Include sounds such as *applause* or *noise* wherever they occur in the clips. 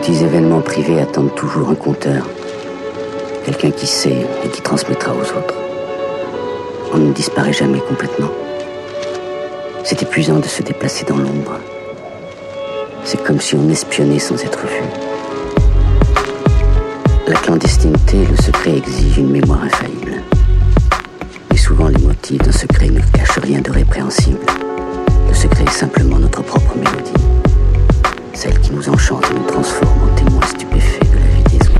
petits événements privés attendent toujours un compteur. Quelqu'un qui sait et qui transmettra aux autres. On ne disparaît jamais complètement. C'est épuisant de se déplacer dans l'ombre. C'est comme si on espionnait sans être vu. La clandestinité et le secret exigent une mémoire infaillible. Et souvent les motifs d'un secret ne cachent rien de répréhensible. Le secret est simplement notre propre mélodie. Celle qui nous enchante et nous transforme en témoins stupéfaits de la vie des autres.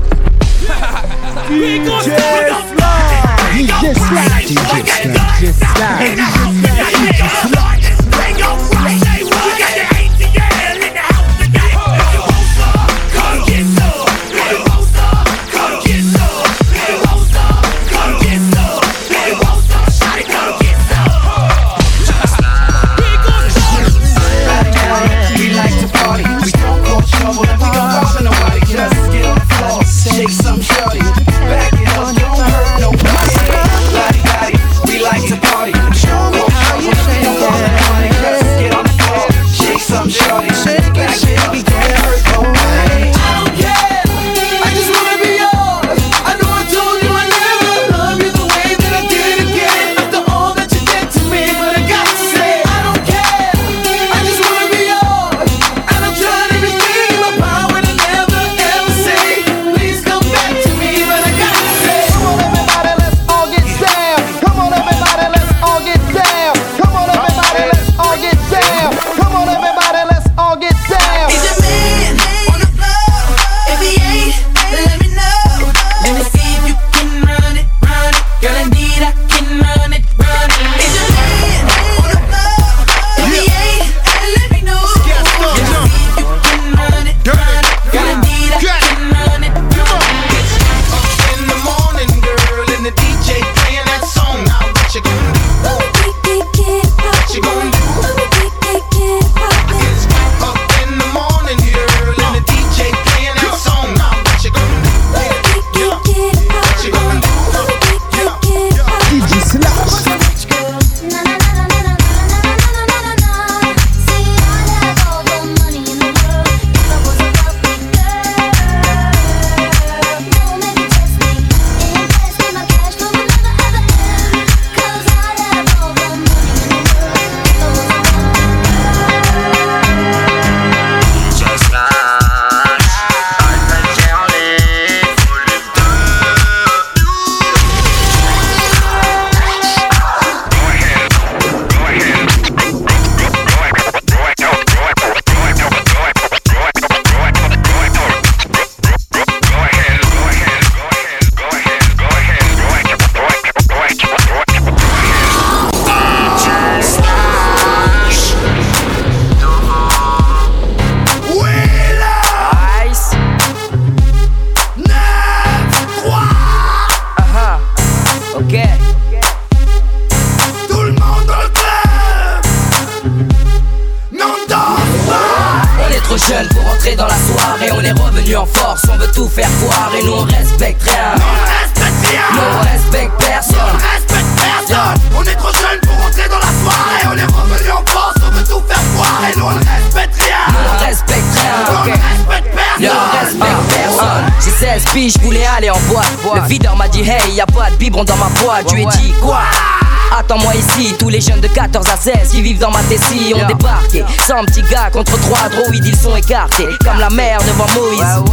Ma tessie ont débarqué. Sans petit gars contre trois droïdes, ils sont écartés. Comme la mer devant Moïse.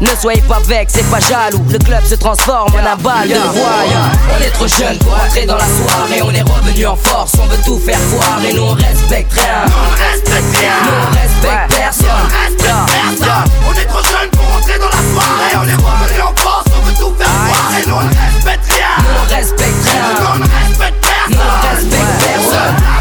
Ne soyez pas vexés, c'est pas jaloux. Le club se transforme en un bal de. On est trop jeunes pour entrer dans la soirée. On est revenu en force, on veut tout faire voir. Et nous on respecte rien. on respecte rien. Nous on respecte personne. On respecte personne. On est trop jeunes pour entrer dans la soirée. On est revenu en force, on veut tout faire voir. Et nous on respecte rien. Nous on respecte rien. Nous on respecte personne. Nous on respecte personne.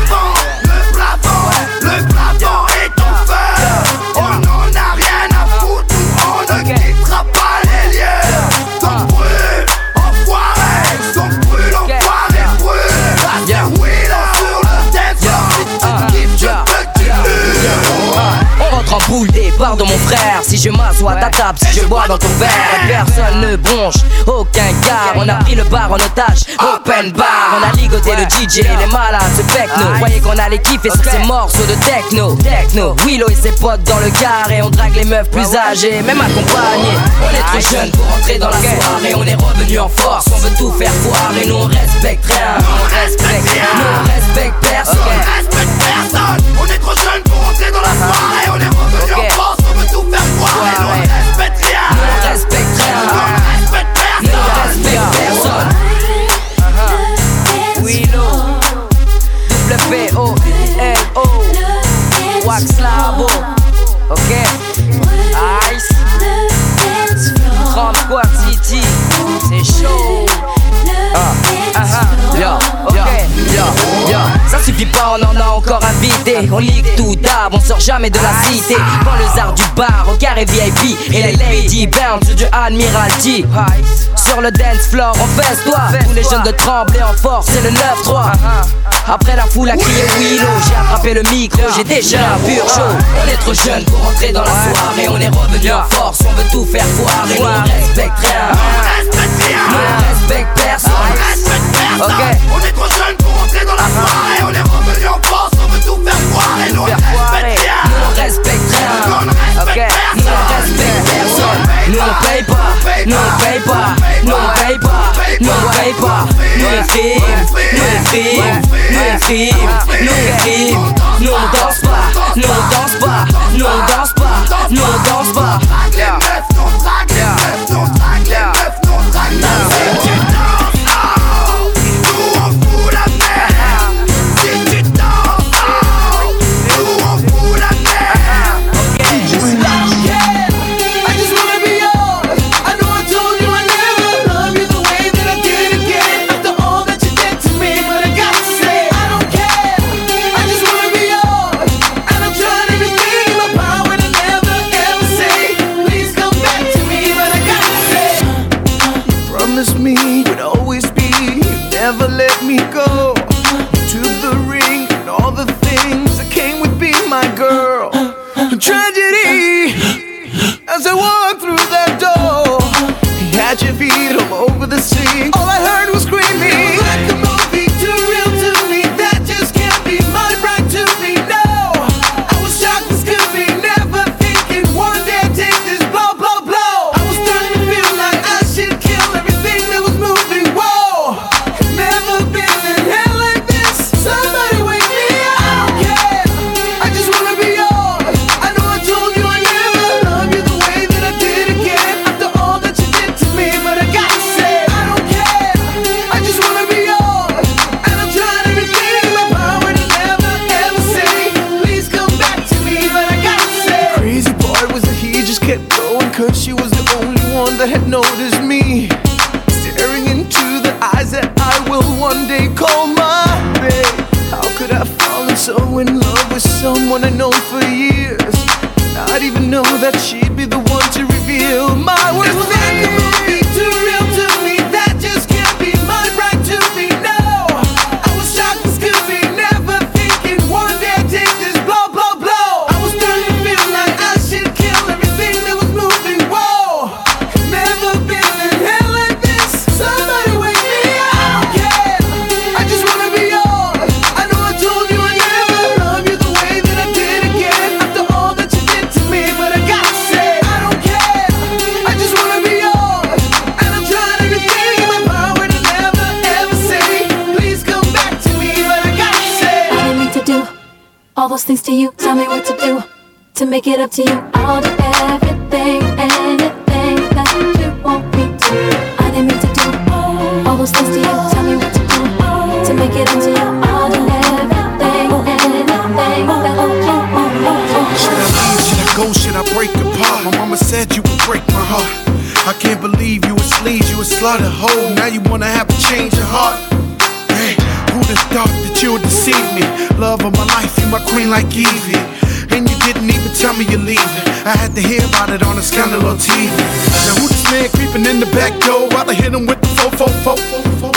Boule départ de mon frère. Si je m'assois à ta table, si je bois dans ton verre, personne ne bronche, aucun car. On a pris le bar en otage, open bar. On a ligoté le DJ, les malades, ce techno. Voyez qu'on allait kiffer sur ces morceaux de techno. Techno, Willow et ses potes dans le car. Et on drague les meufs plus âgées, même accompagnées. On est trop jeunes pour entrer dans la soirée. On est revenu en force, on veut tout faire foirer. Nous on respecte rien, on respecte rien. Nous on respecte personne. On respecte personne. On est trop jeunes pour dans la soirée. On est revenu en on veut tout faire foirer. Nous on respecte rien. Nous on respecte rien. On respecte Nous on personne. respecte personne. Willow, W-O-L-O, Wax Labo, suffit pas, on en a encore invité. On ligue tout d'ab, on sort jamais de la cité. Quand le zard du bar au carré VIP et les lady bounce du Admiralty. Sur le dance floor, on fesse toi. Tous les jeunes de Tremblay en force, c'est le 9-3. Après la foule a crié Willow, j'ai attrapé le micro, j'ai déjà un pur show. On est trop jeunes pour entrer dans la soirée, on est revenu en force, on veut tout faire foirer. Nous on respecte rien, on respecte personne. On respecte personne. Ok. On est trop dans la soirée. On est revenu en force, on veut tout faire. Nous on Faire foirer. respecte rien. Nous on respecte rien. Nous, on respecte nous on. Nous paye pas, nous on paye pas, nous on paye pas, nous on paye pas. Nous on frime, nous on frime, nous on frime, nous on frime. Nous on danse pas, nous on danse pas, nous on danse pas, nous on danse pas. As I walked through that door. You had your feet all over the sea. All I heard was make it up to you. I'll do everything, anything that you want me to. I didn't mean to do all those things to you. Tell me what to do to make it up to you. I'll do everything, anything that you want me Should I leave? Should I go? Should I break apart? My mama said you would break my heart. I can't believe you a sleaze, you a slaughter hoe. Now you wanna have a change of heart. Hey, who'd have thought that you would deceive me? Love of my life, you my queen like Evie. Tell me you're leaving. I had to hear about it on a scandal on TV. Now who this man creeping in the back door? While I hit him with the fo fo fo fo fo.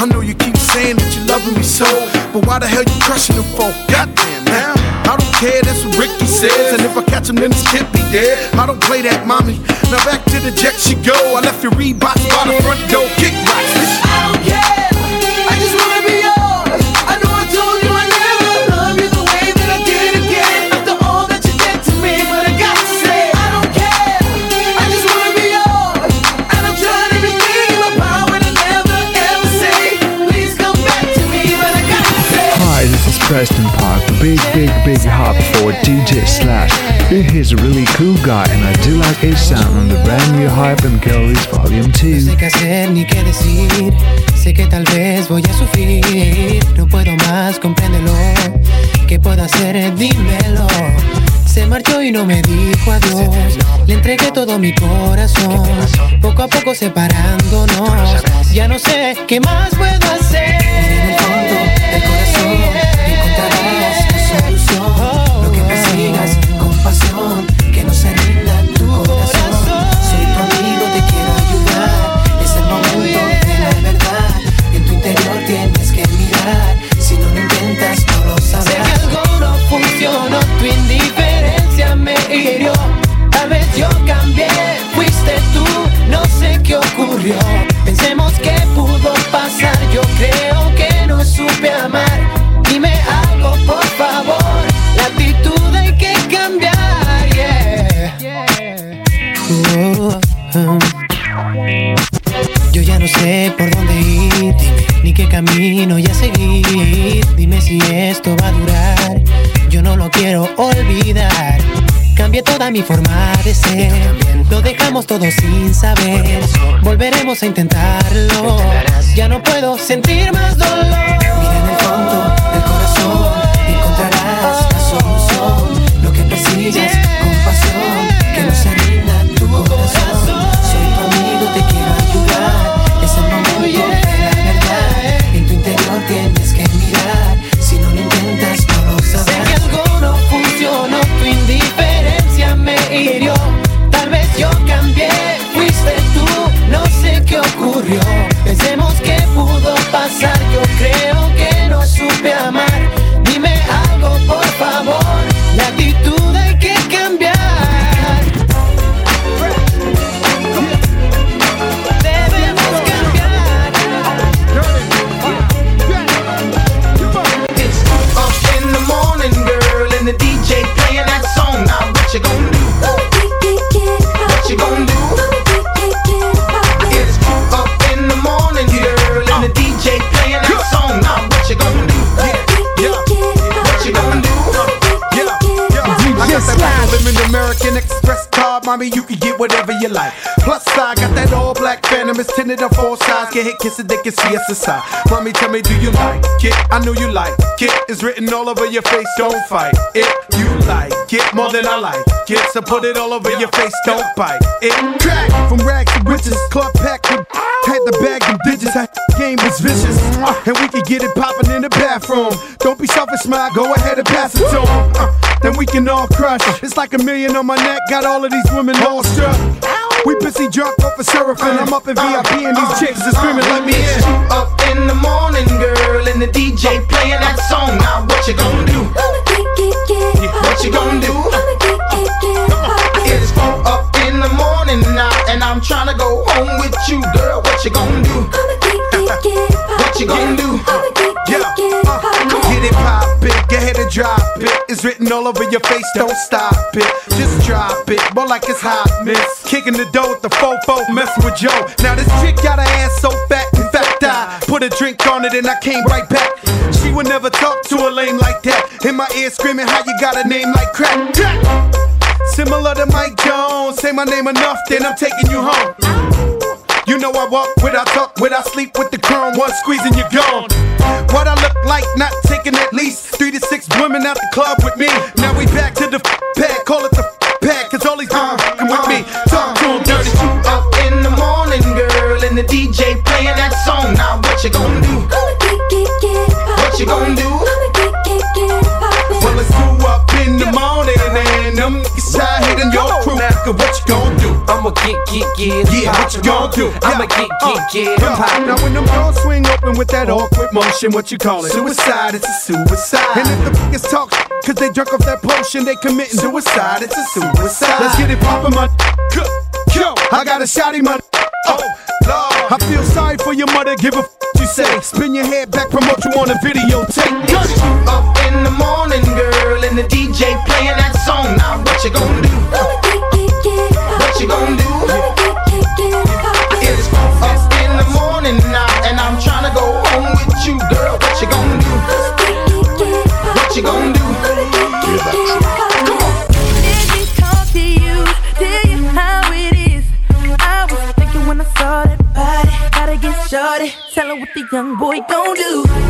I know you keep saying that you're loving me so, but why the hell you crushing them for? Goddamn, now I don't care, that's what Ricky says. And if I catch him, then this kid be dead. I don't play that, mommy. Now back to the jet she go. I left your Reeboks by the front door, kick rocks. Big, big, big hop for DJ Slash. He's a really cool guy, and I do like his sound on the brand new Hype and Kelly's Volume 2. No sé qué hacer ni qué decir. Sé que tal vez voy a sufrir. No puedo más, compréndelo. ¿Qué puedo hacer? Dímelo. Se marchó y no me dijo adiós. Le entregué todo mi corazón. Poco a poco separándonos. Ya no sé qué más puedo hacer. Camino ya seguir. Dime si esto va a durar. Yo no lo quiero olvidar. Cambié toda mi forma de ser. Lo dejamos todo sin saber. Volveremos a intentarlo. Ya no puedo sentir más dolor. You can get whatever you like. Four sides. Get hit, kiss it, they can see us inside. Mommy, tell me, do you like it? I know you like it. It's written all over your face. Don't fight it. You like it more than I like it. So put it all over your face. Don't bite it. Crack from rags to riches. Club packed with had the bag them digits. That game was vicious, and we could get it poppin' in the bathroom. Don't be selfish, smile. Go ahead and pass it to 'em. Uh, then we can all crush. It's like a million on my neck, got all of these women all struck. We busy drunk off of surfing. I'm up in VIP and these chicks are screaming, let me in. Up in the morning, girl, and the DJ playing that song. Now what you gonna do? What you gonna do? It's four up in the morning now, and I'm trying to go home with you, girl. What you gonna do? What you gonna do? Yeah, uh, get it poppin', go ahead and drop it. It's written all over your face, don't stop it. Just drop it, more like it's hot, miss. Kicking the dough with the fofo, messing with Joe. Now this chick got her ass so fat, in fact I put a drink on it and I came right back. She would never talk to a lame like that. In my ear screaming, how you got a name like crack? crack. Similar to Mike Jones, say my name enough, then I'm taking you home. You know I walk without talk, without sleep with the chrome, one squeeze and you're gone. What I look like, not taking at least three to six women out the club with me. Now we back to the pack, call it the pad, cause all these uh, come with me. Talk to to 'em dirty. Up in the morning, girl, and the DJ playing that song. Now what you gonna do? What you gonna do? Well, it's two up in the morning and them niggas out hitting your crew. Nigga, what you gonna do? I'ma get, get, get. Yeah, what you gonna do? I'ma yeah. get, get, uh, get. Uh, yeah. Now when them doors swing open with that awkward motion, what you call it? Suicide, it's a suicide. And if the biggest talk, cause they drunk off that potion, they committing suicide, it's a suicide. Let's get it poppin', my yo. I got a shotty, my oh. Lord. I feel sorry for your mother, give a f you say. Spin your head back, promote you on a video take Cause you up in the morning, girl, and the DJ playing that song. Now what you gonna do? What you gonna do? young boy gon' do?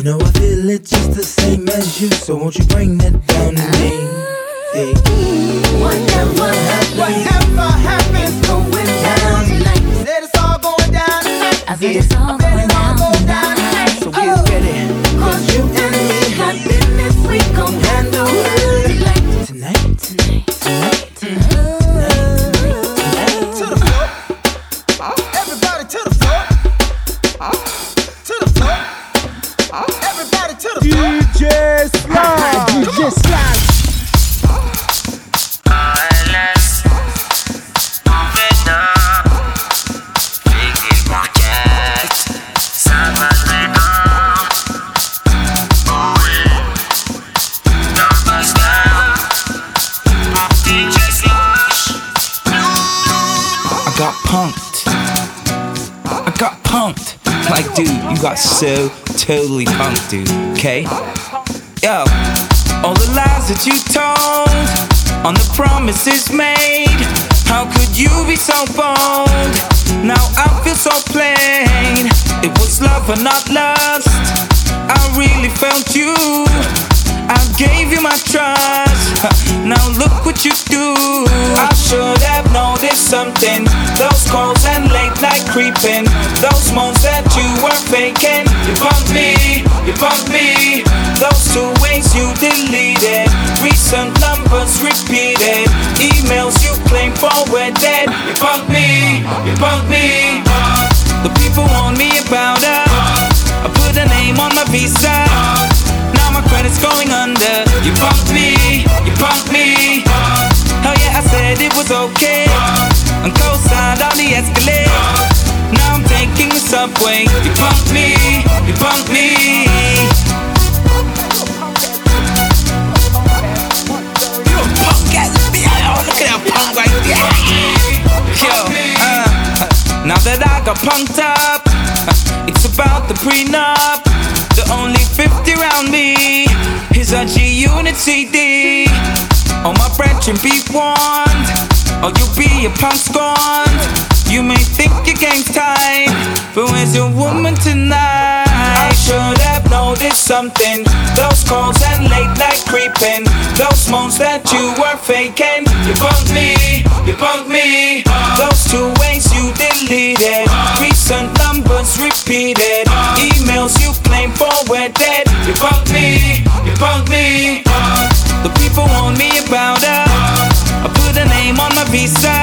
You know I feel it just the same as you, so won't you bring that down to me? Hey. Whatever happens, Whatever happens, going down tonight. said it's all going down tonight. I said it's all going down totally punked, dude. Okay? Yo, all the lies that you told, on the promises made. How could you be so bold? Now I feel so plain. It was love or not lust. I really felt you. I gave you my trust. *laughs* Now look what you do. I should have noticed something. Those calls and late night creeping. Those moans that you were faking. You bumped me, you bumped me. Those two ways you deleted. Recent numbers repeated. Emails you claim forwarded. You bumped me, you bumped me. The people warn me about her. I put a name on my visa. Now my credit's going under. Okay. And co-signed on the Escalade. Now I'm taking the subway. You punked me, you punked me. You. Oh, look at that punk right there. Yo, uh, now that I got punked up, it's about the prenup. Only 50 round me is a G Unit CD. All my brethren be warned, or you'll be a punk scorned. You may think your game's tight, but where's your woman tonight? I should have noticed something. Those calls and late night creeping. Those moans that you were faking. You bumped me, you bumped me. Those two ways you deleted. Recent numbers repeated. Emails you claim forwarded. You bumped me, you bumped me. The people warn me about her. I put a name on my visa.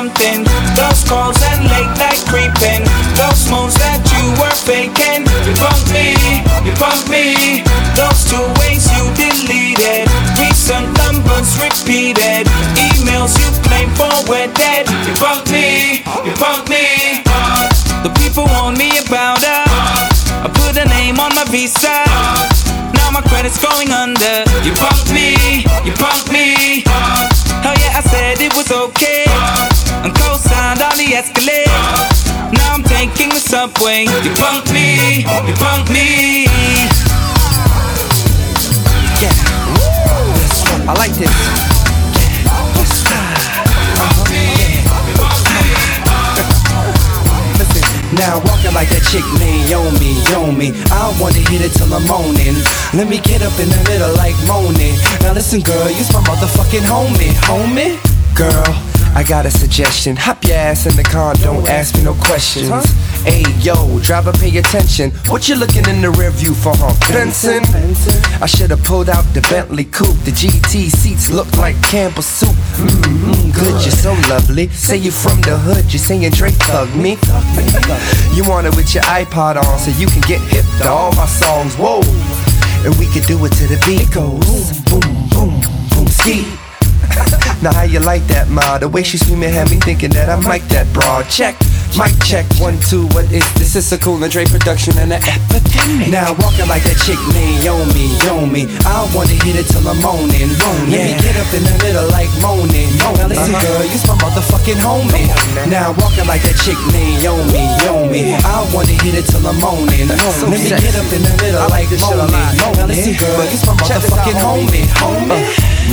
Something. Those calls and late night creeping. Those moans that you were faking. You bumped me, you bumped me. Those two ways you deleted. Recent numbers repeated. Emails you claim forwarded. You bumped me, you bumped me. The people warn me about her. I put a name on my visa. Now my credit's going under. You bumped me, you bumped Escalade. Now I'm taking the subway. You bumped me, you bumped me. Yeah, I like this. Now walking like that chick Naomi, on me. I wanna hit it till I'm moaning. Let me get up in the middle like moaning. Now listen, girl, you's my motherfucking homie, homie. Girl, I got a suggestion. Hop your ass in the car, don't ask me no questions. Hey yo, driver, pay attention. What you looking in the rear view for, huh? Benson? I should've pulled out the Bentley coupe. The GT seats look like Campbell soup. Mmm, good, you're so lovely. Say you from the hood, you saying Drake thug me. You want it with your iPod on so you can get hip to all my songs. Whoa, and we can do it to the beat. Goes boom, boom, boom, ski. Now how you like that, ma? The way she screaming had me thinking that I might that broad. Check Mic check one two. What is this? It's a cool and Dre production and an epidemic. Now walking like that chick Naomi, Yomi. I wanna hit it till I'm moaning. Let me get up in the middle like moaning. moaning. Now listen, girl, you's my motherfucking homie. Now walking like that chick Naomi, Yomi. I wanna hit it till I'm moaning. Let me get up in the middle like moaning. Now listen, girl, you's my motherfucking homie, homie.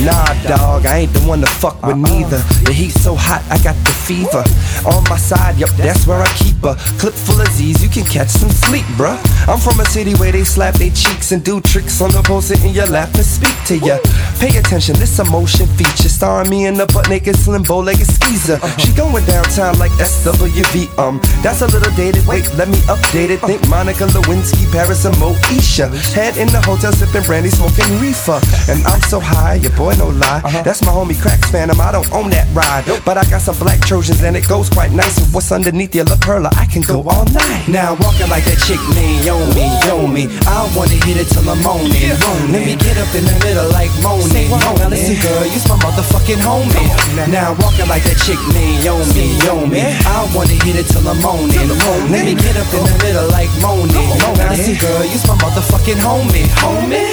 Nah, dog, I ain't the one to fuck with neither. The heat's so hot, I got the fever. On my side, yup, that's where I keep a clip full of Z's. You can catch some sleep, bruh. I'm from a city where they slap their cheeks and do tricks on the pole, sit in your lap and speak to ya. Pay attention, this a motion feature starring me in the butt naked slim bow legged skeezer. She going downtown like SWV. Um, that's a little dated. Wait, let me update it. Think Monica Lewinsky, Paris, and Moesha. Head in the hotel sipping brandy, smoking reefer. *laughs* And I'm so high, your boy no lie. Uh-huh. That's my homie Cracks Phantom. I don't own that ride, but I got some black Trojans and it goes quite nice with what's underneath your lip perla. I can go all night. Now I'm walking like that chick Naomi, Yomi. I wanna hit it till I'm moaning. Let me get up in the middle like moaning. Now listen, girl, you's my motherfucking homie. Now I'm walking like that chick Naomi, Yomi. I wanna hit it till I'm moaning. Let me get up in the middle like moaning. Now listen, girl, you's my motherfucking homie, homie.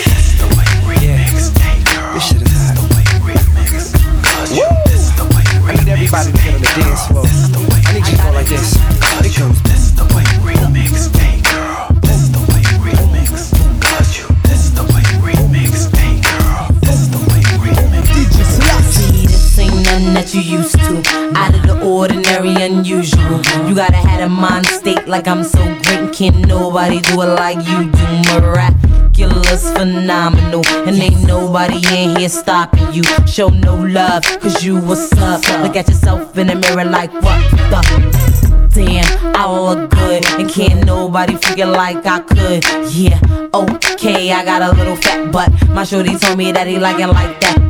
I need everybody to get on the dance floor. I need you to go like this. It comes. This the way remix. Hey that you used to. Out of the ordinary, unusual. You gotta have a mind state like I'm so great. Can't nobody do it like you do. Miraculous, phenomenal. And ain't nobody in here stopping you. Show no love, cause you what's up. Look at yourself in the mirror like what the damn, I look good. And can't nobody figure like I could. Yeah, okay, I got a little fat butt. My shorty told me that he like it like that.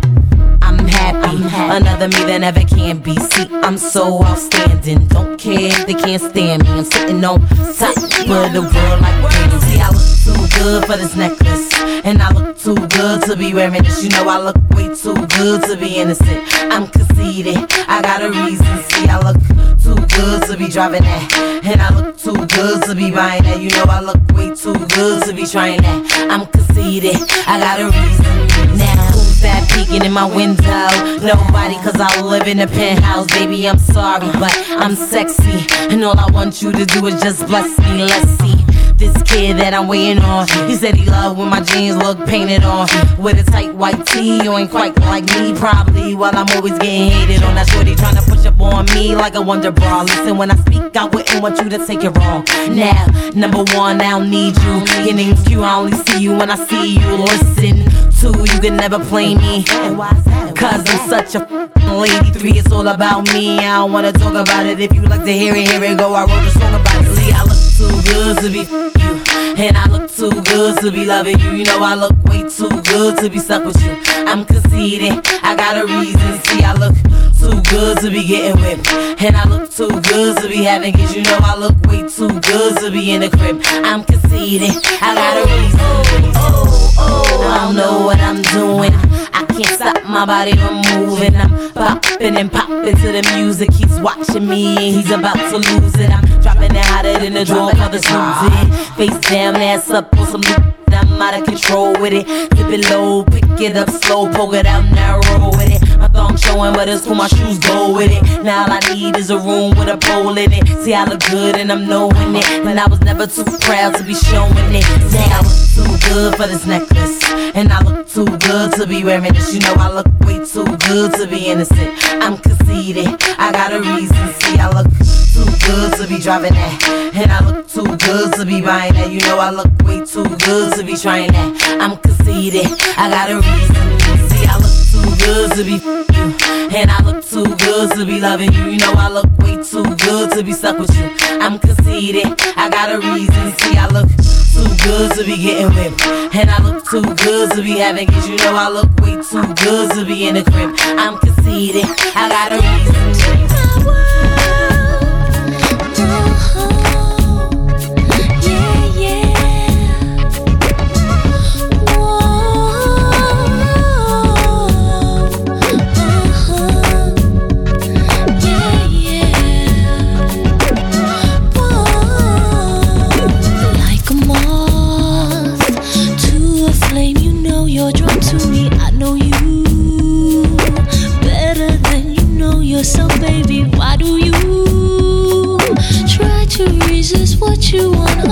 Happy, another me that never can be. See, I'm so outstanding. Don't care if they can't stand me. I'm sitting on top of the world like. I look too good for this necklace. And I look too good to be wearing this. You know, I look way too good to be innocent. I'm conceited, I got a reason. See, I look too good to be driving that. And I look too good to be buying that. You know, I look way too good to be trying that. I'm conceited, I got a reason. Now, who's that peeking in my window? Nobody, cause I live in a penthouse. Baby, I'm sorry, but I'm sexy. And all I want you to do is just bless me. Let's see. This kid that I'm waiting on. He said he loved when my jeans look painted on. With a tight white tee, you ain't quite like me, probably. While I'm always getting hated on. That shorty trying to push up on me like a wonder bra. Listen, when I speak, I wouldn't want you to take it wrong. Now, number one, I don't need you. Your name's Q, I only see you when I see you. Listen, two, you can never play me. Cause I'm such a lady. Three, it's all about me. I don't wanna talk about it. If you like to hear it, here it go. I wrote a song about it. Too good to be you. And I look too good to be loving you. You know I look way too good to be stuck with you. I'm conceited, I got a reason. See, I look too good to be getting whipped. And I look too good to be having kids. You know I look way too good to be in the crib. I'm conceited, I got a reason. Oh, oh, I don't know what I'm doing. I can't stop my body from moving. I'm popping and popping to the music. He's watching me and he's about to lose it. I'm dropping it hotter than the drawer for snooze Face down, ass up on some. I'm out of control with it. Dip it low, pick it up slow, poke it out narrow with it. My thong showing, but it's cool, my shoes go with it. Now all I need is a room with a pole in it. See, I look good and I'm knowing it. But I was never too proud to be showing it. Now I look too good for this necklace. And I look too good to be wearing this. You know, I look way too good to be innocent. I'm conceited, I got a reason. See, I look too good to be driving that. And I look too good to be buying that. You know, I look way too good to be trying that. I'm conceited, I got a reason. See, I look too good to be you. And I look too good to be loving you. You know, I look way too good to be stuck with you. I'm conceited, I got a reason. See, I look too good to be getting whipped. And I look too good to be having kids. You know, I look way too good to be in the crib. I'm conceited, I got a reason. Yourself, baby. Why do you try to resist what you want,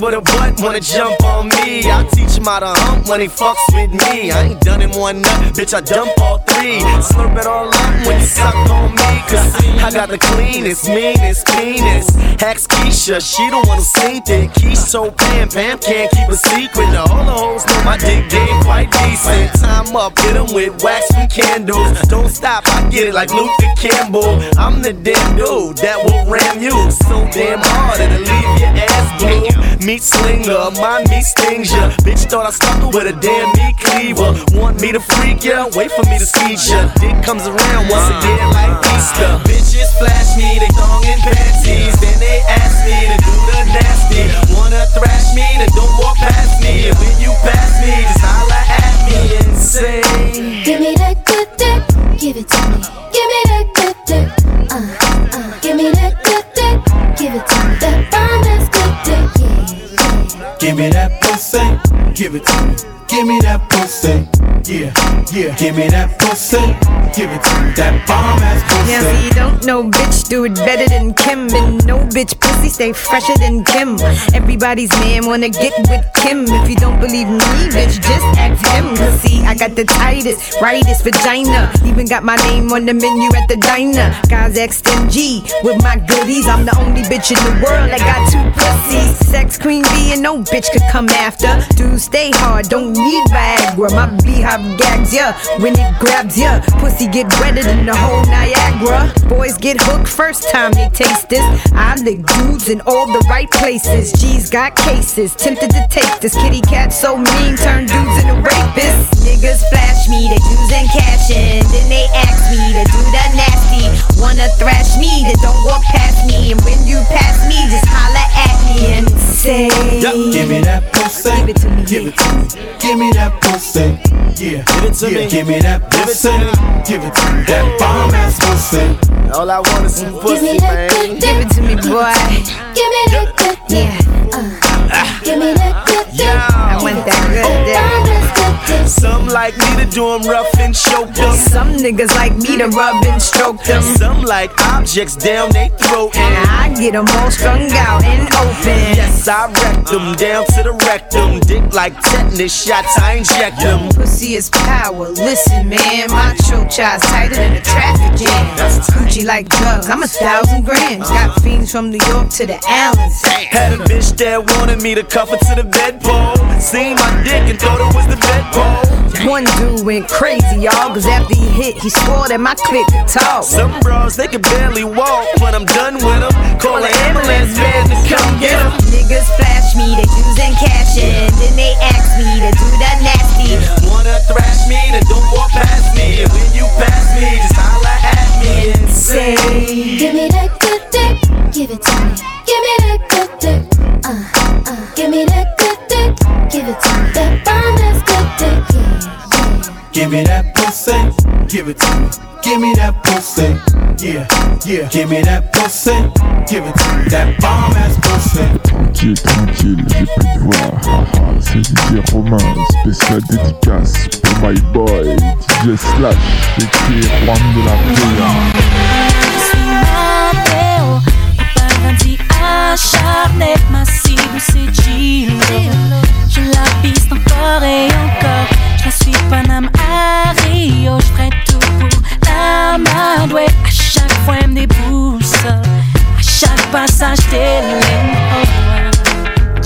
little with a butt wanna jump on me. I teach him how to hump when he fucks with me. I ain't done in one nut, bitch, I dump all three. Slurp it all up when you suck on me. Cause I got the cleanest, meanest penis. Hex Keisha, she one who seen it. Keisha told Pam, Pam can't keep a secret. Now all the hoes know my dick game quite decent. Time up, hit 'em with wax and candles. Don't stop, I get it like Luther Campbell. I'm the damn dude that will ram you so damn hard it'll leave your ass blue. Meat slinger, my meat stings ya. Bitch thought I her with a damn meat cleaver. Want me to freak ya? Wait for me to squeeze ya. Dick comes around once a day like Easter. Bitches flash me, they thong and panties. Then they ask me to do the nasty. Wanna thrash me, then don't walk past me. And when you pass me, just holla at me and say. Give me that good dick, give it to me. Give me that good dick, uh, uh. Give me that good dick, give it to me. Give me that pussy, give it to me. Give me that pussy, Yeah, yeah. Give me that pussy. Give it to me. That bomb ass pussy. Now see, don't no bitch do it better than Kim, and no bitch pussy stay fresher than Kim. Everybody's man wanna get with Kim. If you don't believe me, bitch, just ask him. Cause see, I got the tightest, rightest vagina. Even got my name on the menu at the diner. Guys XMG with my goodies. I'm the only bitch in the world that got two pussies. Sex queen B and no bitch could come after. Dude, stay hard, don't need Viagra. My beehive gags ya when it grabs ya. Pussy get wetter than the whole Niagara. Boys get hooked first time they taste this. I lick dudes in all the right places. G's got cases, tempted to take this kitty cat so mean, turn dudes into rapists. Niggas flash me, they using cash in. Then they ask me to do the nasty. Wanna thrash me, then don't walk past me. And when you pass me, just holla at me and say, Give me that pussy. Give it to me. Give it to me. Give me that pussy. Yeah. Give it to yeah. me. Give me that pussy. Give it to me. That bomb ass pussy. All I want is some pussy, man. Give it to me, boy. Give me that good dick. Uh, give me that good dick. I want oh, that good dick. Some like me to do them rough and choke them. Some niggas like me to rub and stroke them. Some like objects down they throat. And I get them all strung out and open. Yes, I wreck them down to the rectum. Dick like tetanus shots, I inject them. Pussy is power. Listen, man, my choke child's tighter than a traffic jam. Gucci like drugs, I'm a thousand grams. Got fiends from New York to the Allens. Had a bitch that wanted me to cuff her to the bedpole. Seen my dick and thought it was the bedpole. One dude went crazy, y'all, cause after he hit, he swore that my click talk. Some bros, they can barely walk when I'm done with them. Call an ambulance man to come get them. Niggas flash me, they using cash in. Then they ask me to do the nasty. Wanna thrash me, then don't walk past me. And when you pass me, just holla at me Give me that good dick. Give it to me. Give me that good dick. Uh, uh. Give me that good dick. Give it to me. That bomb ass good dick. Yeah, Give me that pussy. Give it to me. Give me that pussy. Yeah, yeah. Give me that pussy. Give it to me. That bomb ass pussy. Tranquille, tranquille, j'ai pu te voir. Haha, c'est DJ Romain, spécial dédicace pour my boy, DJ Slash, et Juan de la Villa. Paradis acharné, ma cible c'est Gillo. Je la piste encore et encore. Je la suis Paname à Rio. Je ferai tout pour la madouer. À chaque fois, elle me débousse. À chaque passage, t'es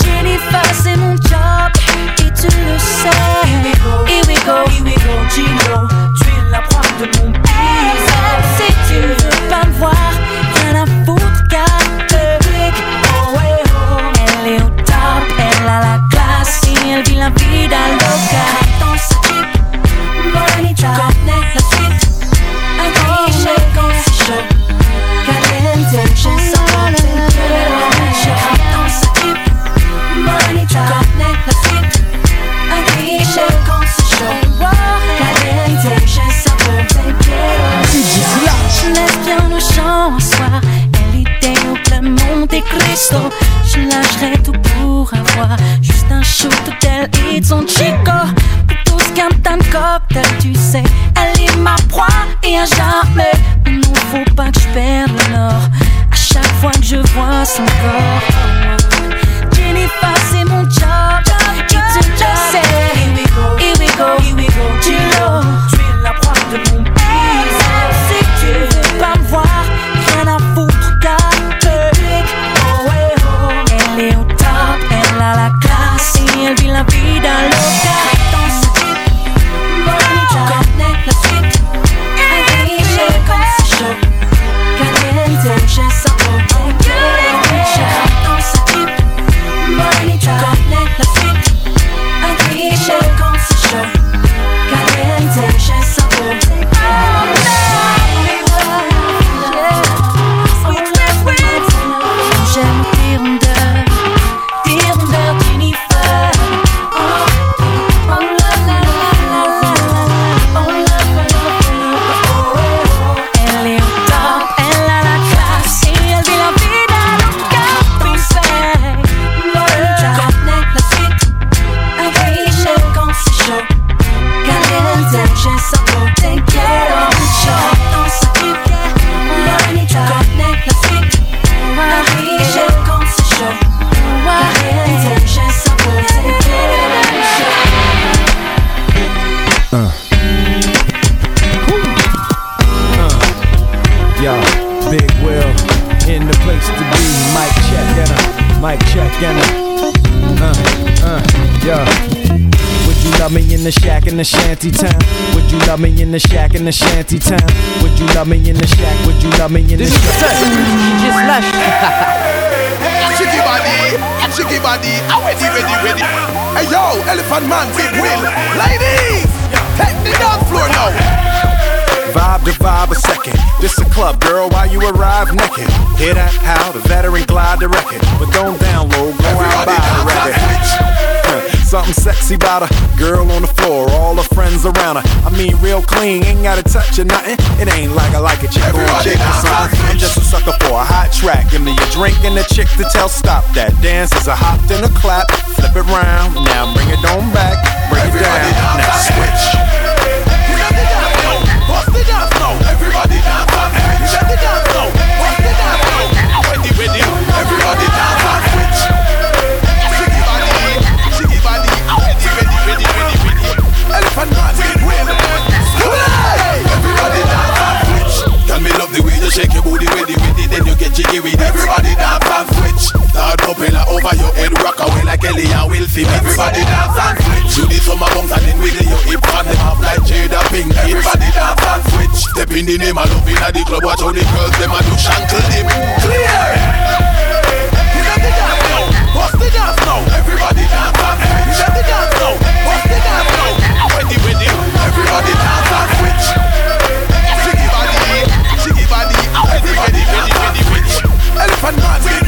Jennifer, c'est mon job. Uh, uh, yo. Would you love me in the shack in the shanty town? Would you love me in the shack in the shanty town? Would you love me in the shack? Would you love me in the This shack? is Just Chicky body, chicky body, I'm ready, ready, ready. Hey yo, Elephant Man, Big Will, ladies, take the dance floor now. Vibe to vibe a second. This a club, girl, while you arrive naked. Hear that? How the veteran glide the record. But don't download, go out by the record. *laughs* Something sexy about a girl on the floor, all her friends around her. I mean, real clean, ain't gotta touch or nothing. It ain't like I like a chick or a chick or something. I'm just a sucker for a hot track. Give me a drink and a chick to tell stop that. Dance is a hop then a clap. Flip it round, now bring it on back. Break it down, now switch. Bust the dance now, everybody dance. Let the dance now, bust the dance now. Ready, ready, everybody dance switch. Body, body, ready, ready, ready, ready, ready. Elephant everybody dance switch. Love the way you shake your booty, ready, ready, then you get jiggy with it. Everybody dance and switch. Start propeller over your head, rock away like Ellie and Wilfie. Everybody dance and switch. Do the summer bounce and then wiggle your hip and them up like Jada Pink. Everybody dance and switch. Step in the name of love in the club, watch how the girls them a do shankle dip. Clear. Let the dance now, bust the dance now. Everybody dance and switch. Let the dance now, bust the dance now. Ready, ready. Everybody dance and switch. Chicky body, chicky body, ready, ready, ready, ready, ready. Elephant Man,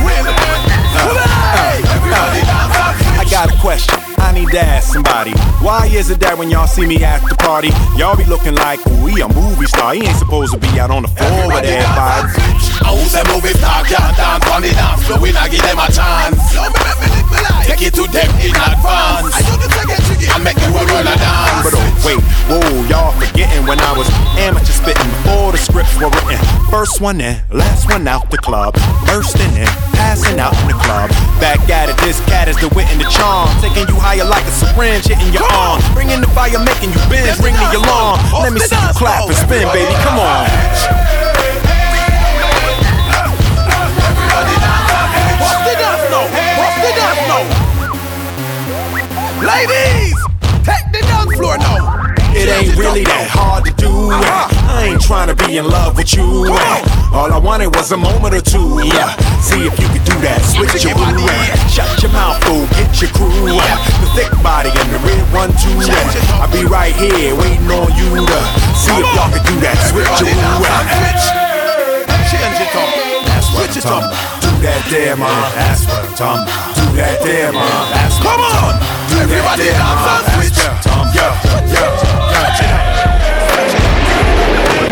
I got a question. I need to ask somebody. Why is it that when y'all see me at the party, y'all be looking like we a movie star? He ain't supposed to be out on the floor with everybody. I oh, who's a movie star can't dance on the dance floor. We not give them a chance. Take it to them in advance. And make them roll a dance. But oh, wait, whoa, y'all forgetting when I was amateur spitting before the scripts were written. First one in, last one out the club. Bursting in, passing out in the club. Back at it, this cat is the wit and the charm. Taking you higher like a syringe hitting your arm. Bringing the fire, making you bend, ring the alarm. Let me see you clap and spin, baby, come on. Ladies, take the dance floor now. It ain't really that hard to do. Uh-huh. I ain't trying to be in love with you. All I wanted was a moment or two. Yeah. See if you could do that. Switch your body. Shut your mouth, fool. Get your crew. The thick body and the red one too. I'll be right here waiting on you to see if y'all could do that. Switch your Change it up. Switch it up. Do that there, man. That's what I'm talking about. Do that there, man. That's what Come on. Everybody dance and switch. Yo, yo,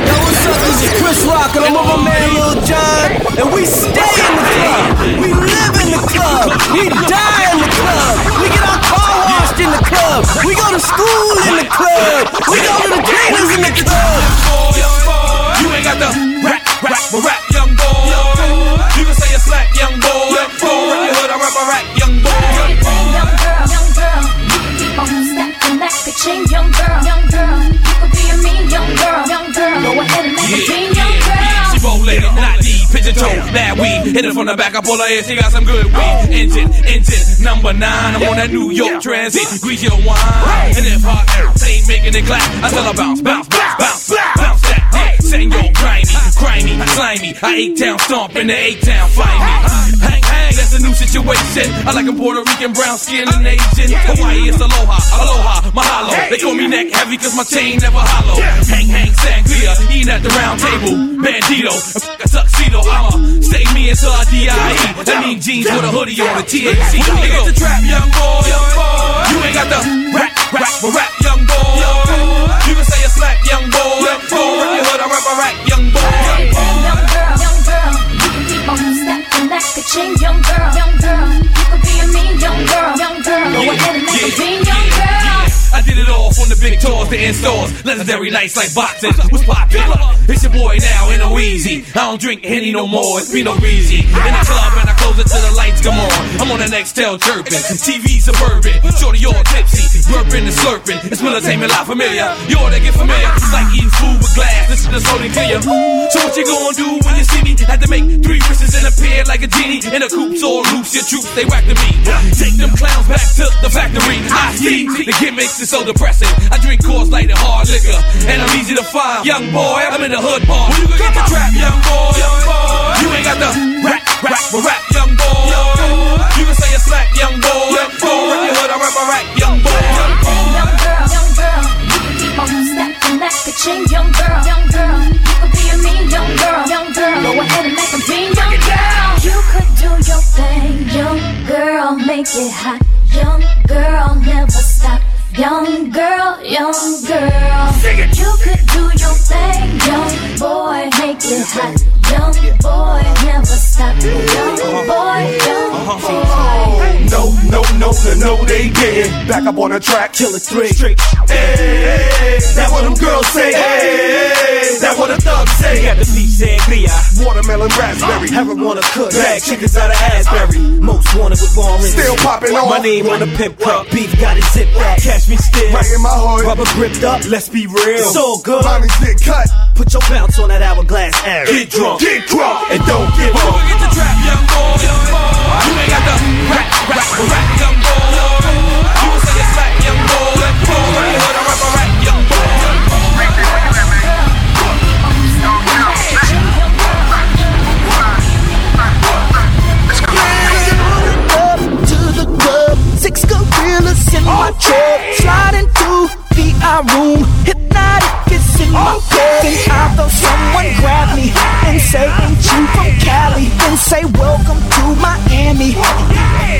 Yo, what's up? This is Chris Rock, and I'm with my man Lil Jon, and we stay in the club. We live in the club. We die in the club. We get our car washed in the club. We go to school in the club. We go to the cleaners in the club. You ain't got the rap, rap, rap, young boy. You can say a slack, young boy. Young boy, not toe, bad weed. Hit it from the back, I pull her in, she got some good weed. Engine, engine, number nine. I'm on that New York transit, grease your wine. And if her ass ain't making it clap, I tell her bounce, bounce, bounce, bounce, bounce that dick. Senor, grimy, grimy, slimy. I eight town stomp in the eight town, find me. Hang, hang, that's a new situation. I like a Puerto Rican brown skin and Asian. Hawaii is aloha, aloha, mahalo. They call me neck heavy cause my chain never hollow. Hang, hang, sangria, eating at the round table. Bandito, tuxedo, I'ma stay me until I D.I.E. That mean jeans with a hoodie on the THC. You get the trap, young boy. You ain't got the rap, rap, but rap, young boy. You can say a slack, young boy. Rap your hood, I rap a rap, young boy. Young girl, young girl, you can keep on stacking that pitching. Young girl, young girl, you could be a mean young girl, young girl. Go ahead and make a young girl. Did it all from the big tours to in stores. Legendary nights like boxing. What's poppin'? It's your boy now, in no easy. I don't drink Henny no more, it's Pino Greasy. In the club and I close it till the lights come on. I'm on the next tail chirping. TV suburban, shorty all tipsy. Burping and slurping. It's entertainment life familiar. You ought to get familiar. It's like eating food with glass. Listen to something clear. So what you gonna do when you see me? Had to make three wishes like a genie. In a coup's all loose, your troops, they whack to me. Take them clowns back to the factory. I see the gimmicks is so depressing. I drink Coors Light and hard liquor, and I'm easy to find. Young boy, I'm in the hood bar. When you gonna get the trap, young boy? Young boy, you ain't got the rap, rap, rap, rap, young boy. You can say a slack, young boy. Young boy, rap your hood, I rap a rap, young boy. Young girl, young girl, you can keep on snapping that ka-ching, young girl, young girl. Go ahead and make a mean young girl. You could do your thing, young girl, make it hot, young girl, never stop. Young girl, young girl, you could do your thing, young boy, make it hot, young boy, never stop, young boy, young boy. No, no, no, no, no, they didn't. Back up on the track, killer three. Straight. Hey, that what them girls say. Hey, that what the thugs say. Got the beef sangria. Watermelon raspberry. Ever wanna cook? Bag chickens out of Asbury. Most wanted with Warren. Still popping on. My name on the pimp cup. Beef got it zipped back. Catch me still. Right in my heart. Rubber gripped up. Let's be real. So good. Mommy's dick cut. Put your bounce on that hourglass air. Get drunk, get drunk, and don't give up. gonna get the trap, young boy? Young boy, you ain't got the rap, rap, rap, young boy. My truck. Sliding through the eye room. Hpnotiq is in my cup. Then I felt someone grab me and say, Ain't you from Cali? Then say, Welcome to Miami.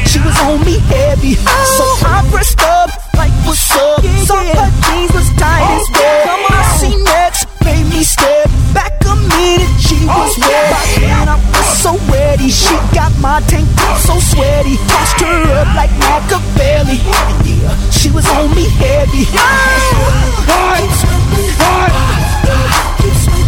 She was on me heavy. So I pressed up like, What's up? Saw her jeans was tight as well. Oh. I see next, made me step back a minute. She was oh, wet. By then I so ready. She got my tank top so sweaty. Tossed her up like Machiavelli. Yeah, she was on me heavy. When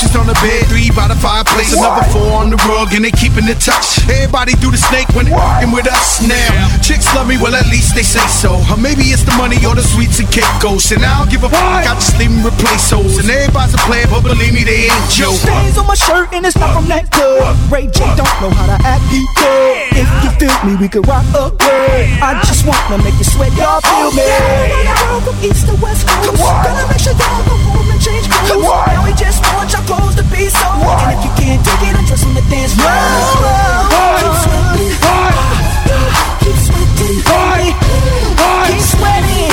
Two on the bed, three by the fireplace, another four on the rug, and they keeping it touch. Everybody do the snake when they fucking with us now. Chicks love me, well at least they say so. Or maybe it's the money or the sweets and cake ghosts. And I don't give a fuck, I just leave 'em replace hoes. And everybody's a player, but believe me, they ain't Joe. Stains on my shirt and it's not from that club. Ray J don't know how to act he could. If you feel me, we could rock a good. I just wanna make you sweat, y'all feel me. Girl from east to west coast. Gotta make sure y'all go home and change clothes. Now we just want your clothes to be so. And if you can't take it, undress on the dance floor. Keep sweating. Keep sweating. Keep sweating.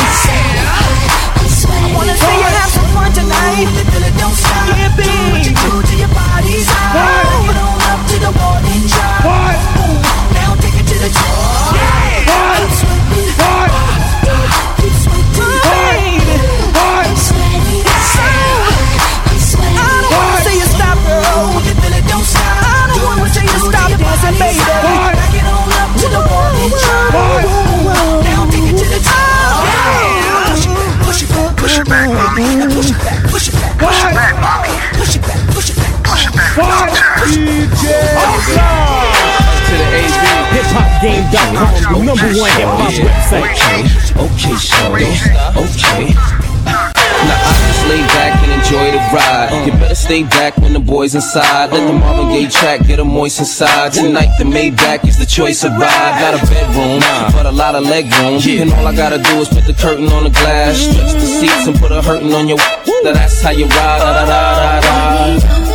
I wanna see you have some fun tonight. Don't stop. Yeah. Do what you do your body's hot. Bring it on up to the and try. Now take it to the top. Keep sweating. Keep sweating. Keep sweating. bitch. Whoa, Now it to the top. Yeah. Push it, push it, push it back, mommy. Push it push it push it back, mommy. Push it push it push it back. What DJ To the AV. HipHopGame.com, the number one hip hop website. Okay, okay, okay. Now I just lay back and enjoy the ride. You better stay back when the boys inside. Let the Marvin Gaye track get 'em moist inside. Tonight the Maybach is the choice of ride. Not a bedroom, but a lot of leg room. And all I gotta do is put the curtain on the glass, stretch the seats and put a hurting on your. That's how you ride. Da, da, da.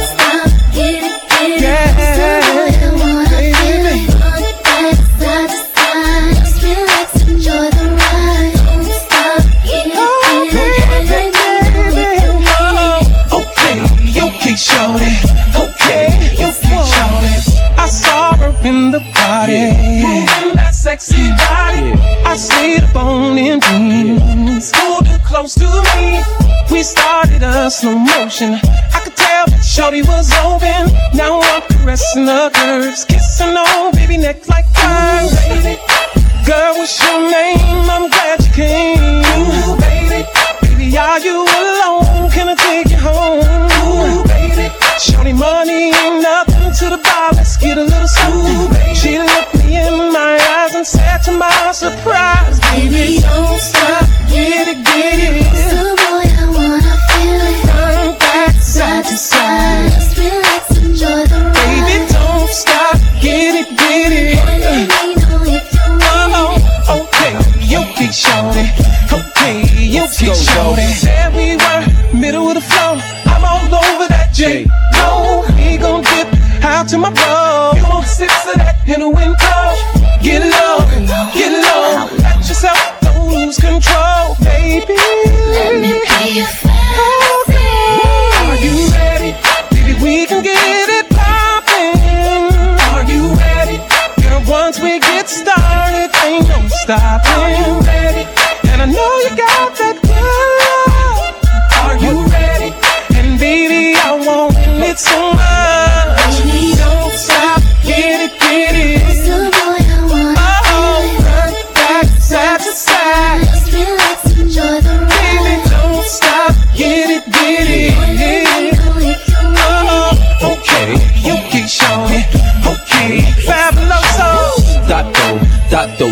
Moving that sexy body. I see the bone in jeans. Holding close to me. We started a slow motion. I could tell that shorty was open. Now I'm caressing her curves. Kissing on baby neck like wine, baby. Girl, what's your name? I'm glad you came. Ooh, baby. Baby, are you alone? Can I take you home? Ooh, baby. Shorty, money ain't nothing to the bar. Let's get a little something. She looked me in my eyes and said to my surprise, baby, don't stop. Get it, get it. So boy, I wanna feel it. Front, back, side to side. Just relax, enjoy the ride. Baby, don't stop. Get it, get it. Oh, okay, You'll be shoddy, okay, shorty. Okay, okay, shorty. Said we were middle of the floor. J. No, we gon' dip out to my bro. You want sips of that in the wind cold? Get low, get low. Let yourself lose control, baby. Let me be your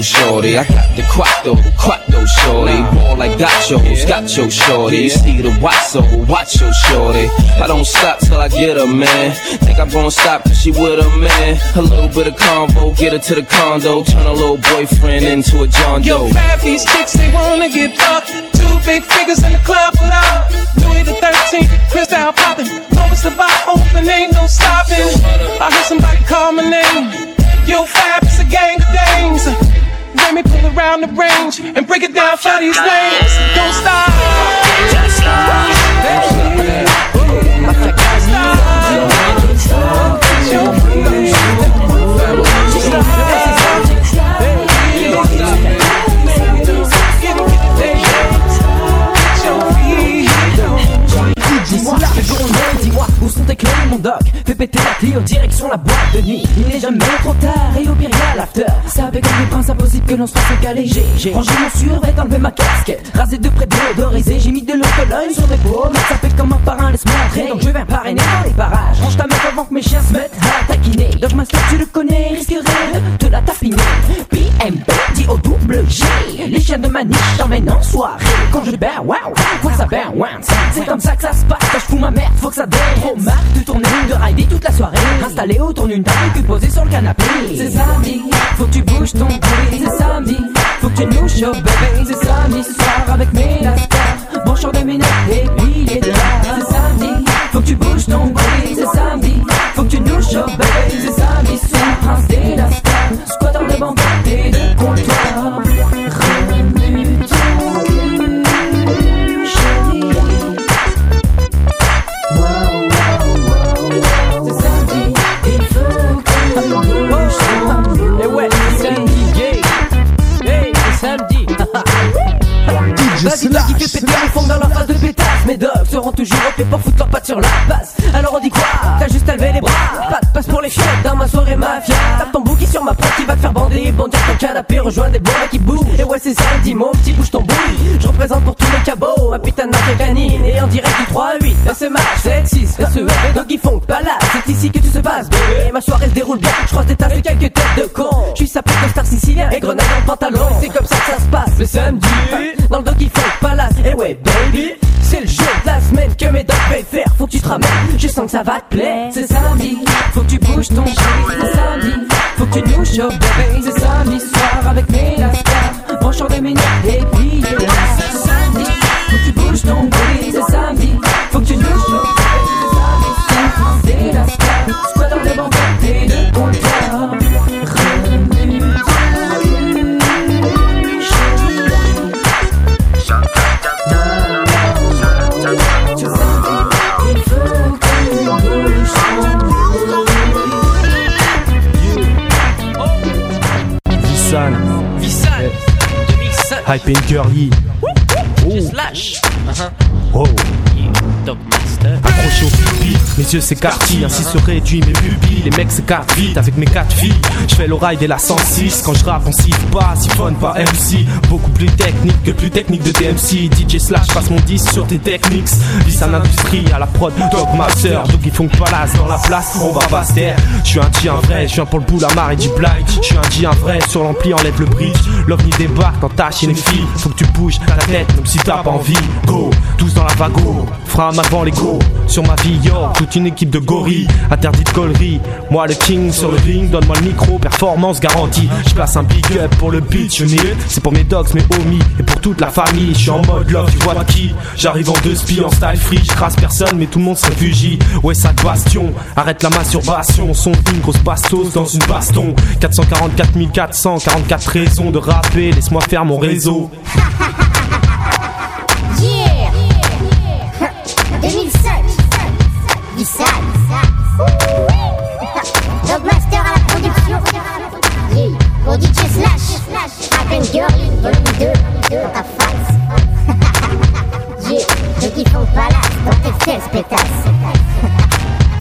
Shorty. I got the quattro, quattro shorty. Ball like gachos, gacho shorty. You see the watso, watcho shorty. I don't stop till I get her, man. Think I'm gonna stop cause she with a man. A little bit of convo, get her to the condo. Turn a little boyfriend into a John Doe. Yo, fab these chicks, they wanna get fucked. Two big figures in the club with without Louis the 13th, Cristal popping. Moments the bar open, ain't no stopping. I heard somebody call my name. Yo, fab, it's a gang of dames. Let me pull around the range and break it down for these names. Don't stop. Just stop. Dis-moi, sont tes mon doc. Fais péter la clé en direction la boîte de nuit. Il n'est jamais trop tard et au pire y'a l'after. Ça fait comme des impossible que l'on se fasse caler J'ai, rangé mon survêt, enlevé ma casquette. Rasé de près, déodorisé, j'ai mis de l'eau colonne sur mes paumes Ça fait comme un parrain, laisse-moi entrer. Donc je viens parrainer dans les parages. Range ta meuf avant que mes chiens se mettent à taquiner. Dogmaster, tu le connais, risquerait de te la tapiner PMP, dit au double G. Les chiens de ma niche t'emmènent en soirée. Quand je bats, waouh, faut que ça berne, waouh C'est comme ça que ça se passe, quand je fous ma merde, faut que ça dé De tourner, de rider toute la soirée. Installé autour d'une table, puis posé sur le canapé. C'est samedi, faut que tu bouges ton cul. C'est samedi, faut que tu nous chauffes bébé. C'est samedi soir avec mes lascars. Branchant des minettes et puis les là C'est samedi, faut que tu bouges ton cul. C'est samedi, faut que tu nous chauffes bébé. C'est samedi soir, prince des lascars. Squatteur de banquette et 别被电，你疯掉了。Dogs seront toujours au pattes sur la passe. Alors on dit quoi T'as juste à lever les bras. Pas de passe pour les chiottes dans ma soirée mafia. Tape ton bouki sur ma pote qui va te faire bander. Bondir ton canapé, rejoins des bourrins qui bougent. Et ouais, c'est ça, dis mon petit bouge ton bouli. Je représente pour tous les cabots, un putain de canine. Et en direct du 3-8, SMH, 7-6, SER, Doggy Funk, là. C'est ici que tout se passe, bébé. Ma soirée se déroule bien. Je croise des tasses de quelques têtes de con. Je suis sapé de star sicilien et grenade le pantalon. C'est comme ça que ça se passe. Le samedi, dans le Doggy Funk Palace. Et ouais, baby. C'est le jour de la semaine que mes dogs faire Faut que tu te ramènes, je sens que ça va te plaire. C'est samedi, faut que tu bouges ton cul C'est samedi, faut que tu nous chauffes bébé. C'est samedi soir avec mes lascars. Branchons des minutes et puis C'est samedi, faut que tu bouges ton cul C'est samedi, faut que tu nous chauffes Hype and girly. Slash. Uh-huh. Oh. Dogmaster. Accroché au pipi, mes yeux s'écartillent, ainsi se réduit mes pupilles. Les mecs s'écartent vite avec mes quatre filles. Je fais l'oreille dès la 106. Quand je rappe, on siffle pas, siphonne pas MC. Beaucoup plus technique que plus technique de DMC. DJ Slash passe mon 10 sur tes techniques. Vissan Industrie à la prod, Dogmaster. Doggy Funk Palace dans la place, on va pas se. Je suis un G un vrai, je viens pour le bout, la marre et du blind. Je suis un G un vrai, sur l'ampli enlève le bridge. L'ovni débarque, entache une fille. Faut que tu bouges ta tête, même si t'as pas envie. Go, tous dans la vago, frein avant les go. Sur ma vie, yo, toute une équipe de gorilles. Interdit de moi le king sur le ring. Donne-moi le micro, performance garantie. Je place un big up pour le n'ai C'est pour mes dogs, mes homies et pour toute la famille. Je suis en mode love, tu vois de qui? J'arrive en deux spies en style free. Je crasse personne, mais tout le monde se réfugie. Ouais, ça bastion, arrête la masturbation. Son une grosse bastos dans une baston. 444 444 raisons de rapper. Laisse-moi faire mon réseau. *laughs* Vissan Dogmaster à la production *laughs* Yeah Pour DJ Slash Happen Girl Volume 2 Dans ta face Yeah Ceux qui font palace Dans tes fesses pétasses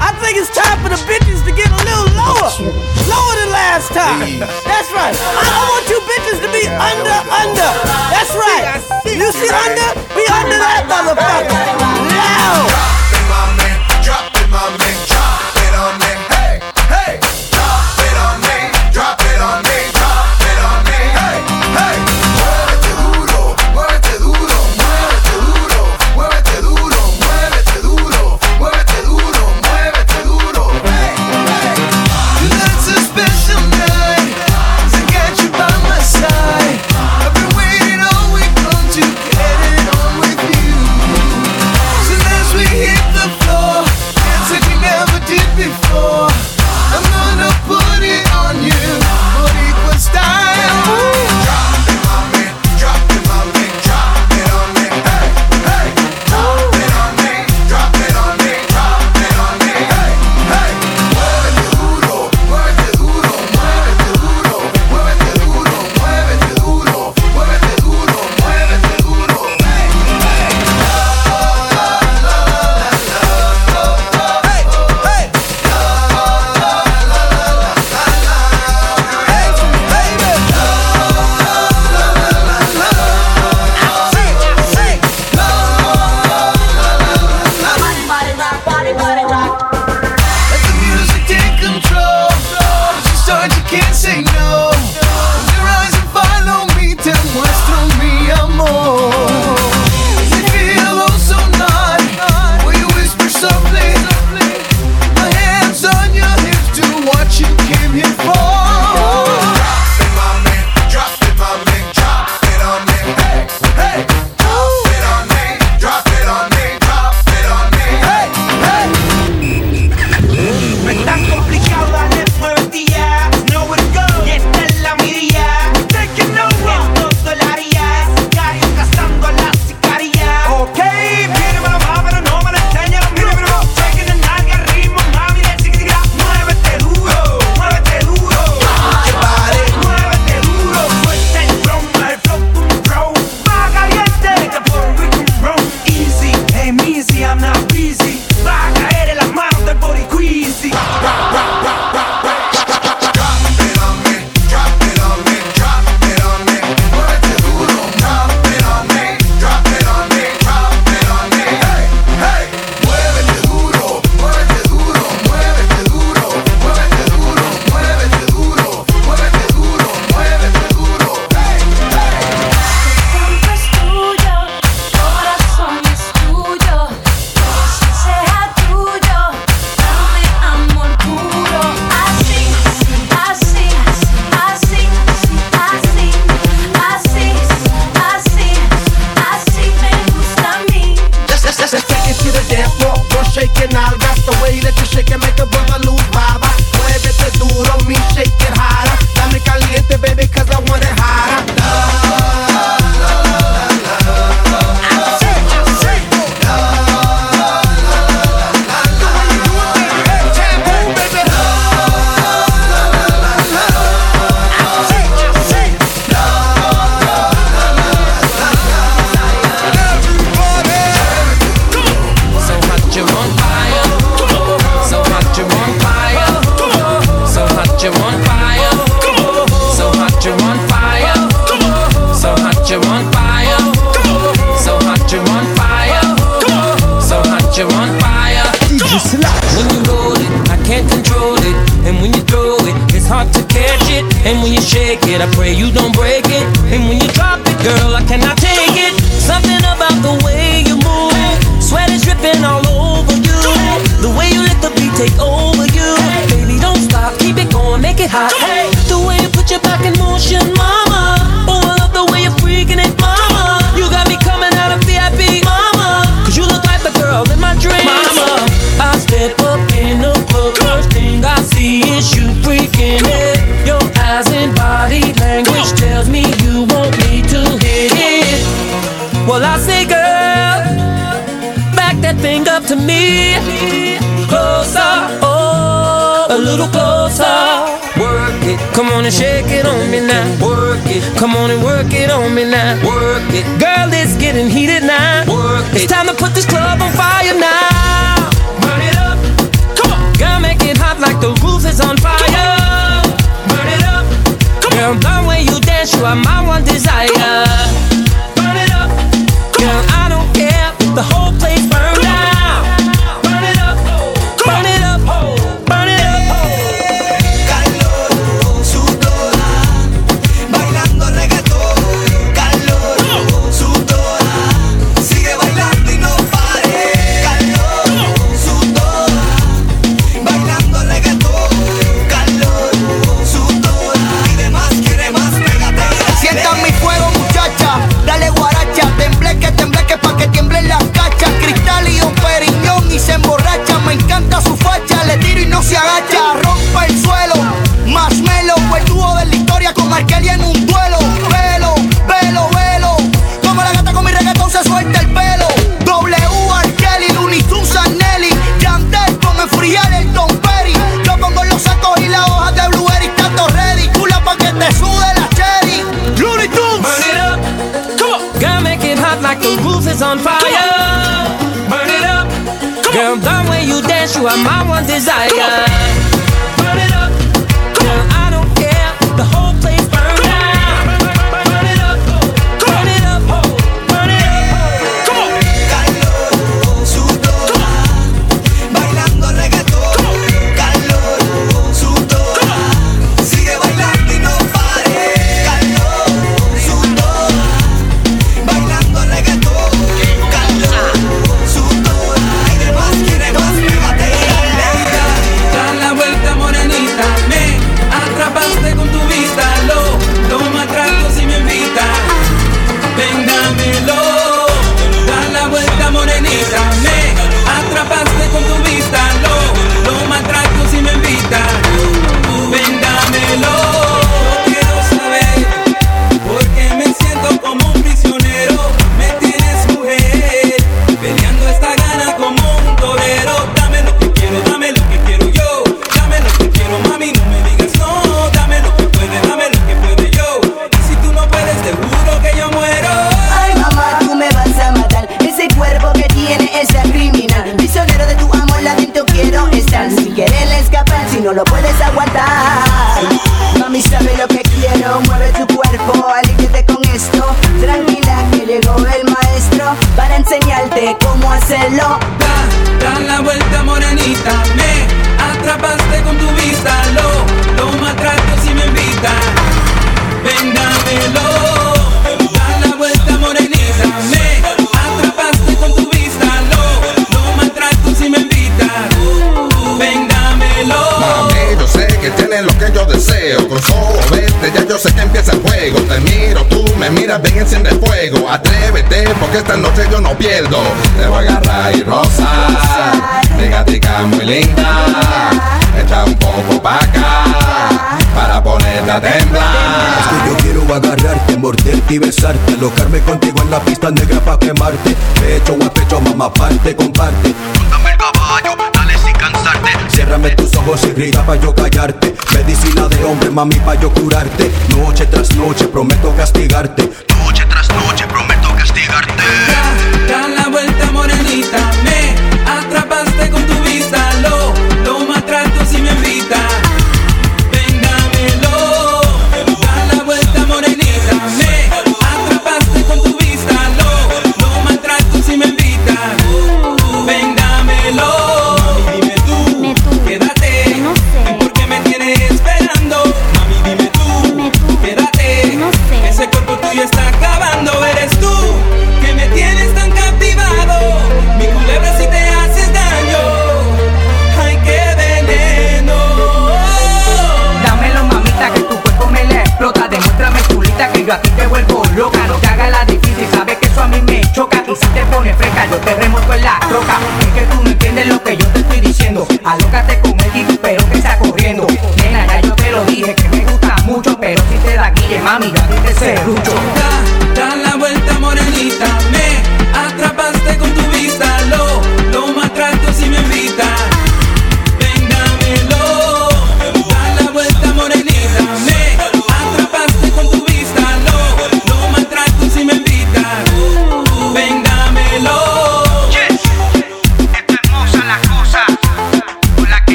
I think it's time for the bitches to get a little lower. Lower than last time. That's right. I don't want you bitches to be under, under. That's right. When you dance, you are my one desire. díselo. Da, da la vuelta morenita Ven, enciende fuego. Atrévete, porque esta noche yo no pierdo. Te voy a agarrar y rosa. Negatica muy linda. Echa un poco pa' acá para ponerte a temblar. Es que yo quiero agarrarte, morderte y besarte, locarme contigo en la pista negra pa' quemarte. Pecho a pecho, mamá, parte, comparte alcanzarte. Ciérrame tus ojos y grita pa' yo callarte. Medicina de hombre, mami, pa' yo curarte. Noche tras noche prometo castigarte. Noche tras noche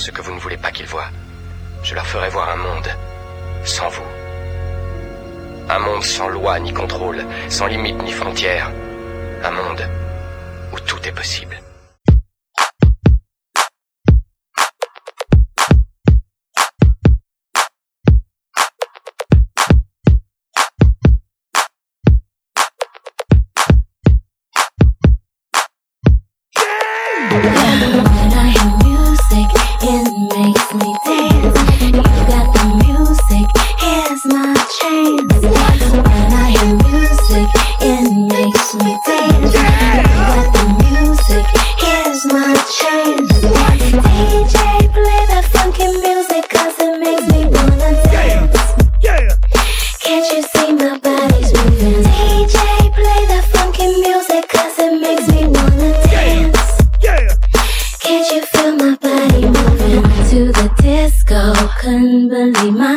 ce que vous ne voulez pas qu'ils voient. Je leur ferai voir un monde sans vous. Un monde sans loi ni contrôle, sans limites ni frontières.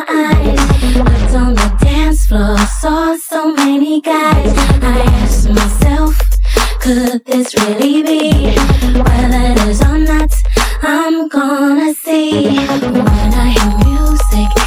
my eyes. Locked on the dance floor, saw so many guys. I asked myself, could this really be? Whether it is or not, I'm gonna see. When I hear music,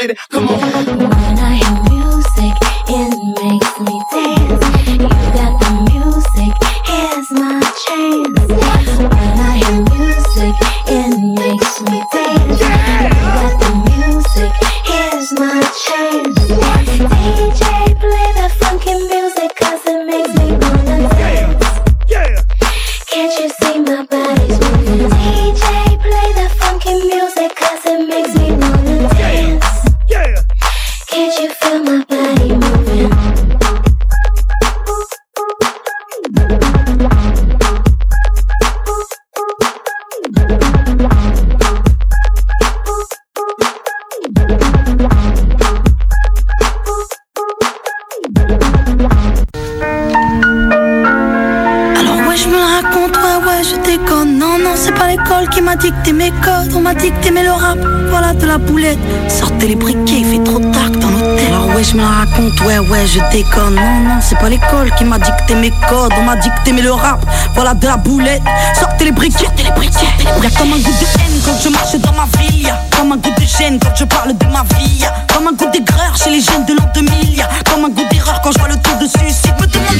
lady. je déconne. Non, non, c'est pas l'école qui m'a dicté mes codes. On m'a dicté, mais le rap, voilà de la boulette. Sortez les briquets, sortez les briquets. Y'a comme un goût de haine quand je marche dans ma ville. Y'a comme un goût de gêne quand je parle de ma vie. Comme un goût d'aigreur chez les jeunes de l'an 2000. Y'a comme un goût d'erreur quand je vois le taux de suicide. Me demande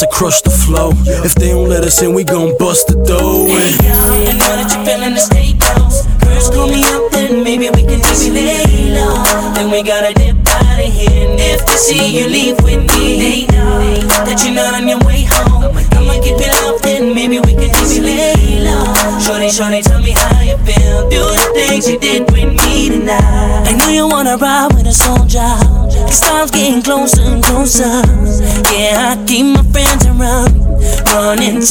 to crush the flow. If they don't let us in, we gon' bust the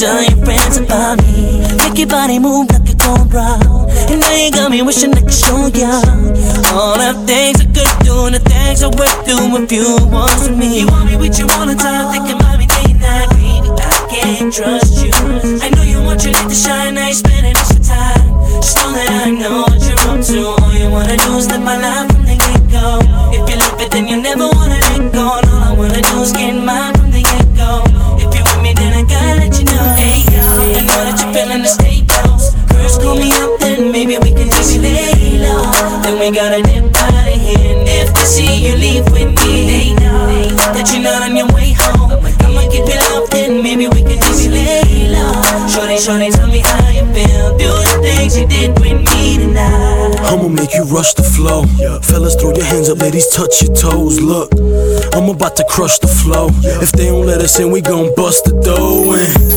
tell your friends about me. Make your body move like a cobra. And now you got me wishing I could show ya all the things I could do and the things I would do if you was me. You want me with you all the time, thinking ladies, touch your toes. Look, I'm about to crush the flow. If they don't let us in, we gon' bust the door in.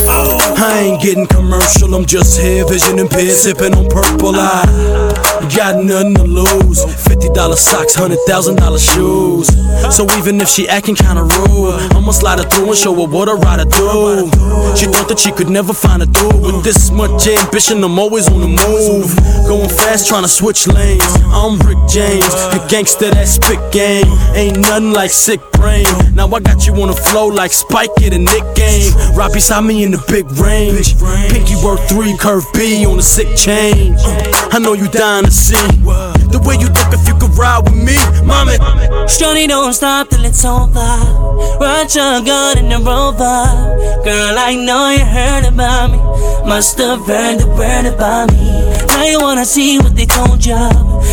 I ain't getting commercial, I'm just here, vision impaired, sipping on purple eye. Got nothing to lose. $50 socks, $100,000 shoes. So even if she acting kinda rude, I'ma slide her through and show her what a rider do. She thought that she could never find a dude with this much ambition, I'm always on the move. Going fast, trying to switch lanes. I'm Rick James, a gangster that spit game. Ain't nothing like sick brain. Now I got you on the flow like Spike in a Nick game. Right beside me in the big range. Pinky worth three, curve B on a sick chain. I know you dying to see the way you look if you could ride with me, mommy. Shorty, don't stop till it's over. Run your gun in the rover. Girl, I know you heard about me. Must have heard the word about me. Now you wanna see what they told ya.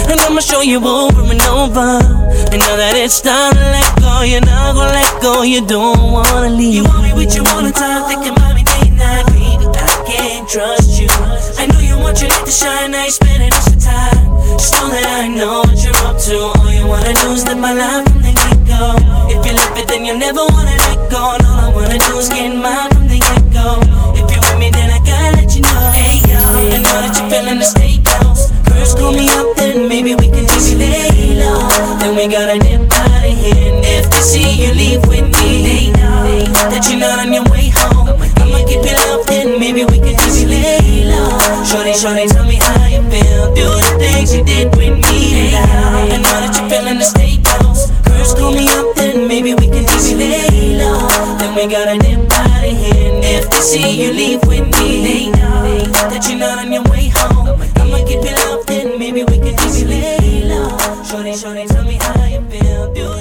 And I'ma show you over and over. And now that it's time to let go, you're not gonna let go. You don't wanna leave. You want me with you all the time, thinking about me day and night, baby. I can't trust you. I know you want your light to shine, I ain't spending extra time. Just know that I know what you're up to. All you wanna do is live my life from the get go. If you live it, then you never wanna let go. And all I wanna do is get mine from the get go. If you're with me, then I gotta let you know. Hey yo, I know that you're feeling the state First call me up, then maybe we can just lay low. Then we gotta dip out of here. And if they see you leave with me, they know that you're not on your way home. I'ma keep it up, then maybe we can just lay low. Shorty, shorty, tell me how you feel. Do the things you did with me. I know that you're feeling the state house. First call me up, then maybe we can just lay low. Then we gotta dip out of here. And if they see you leave with me, they know that you're not on your way home. I'ma keep it up, then maybe we can just lay low. Shorty, shorty, tell me how you feel.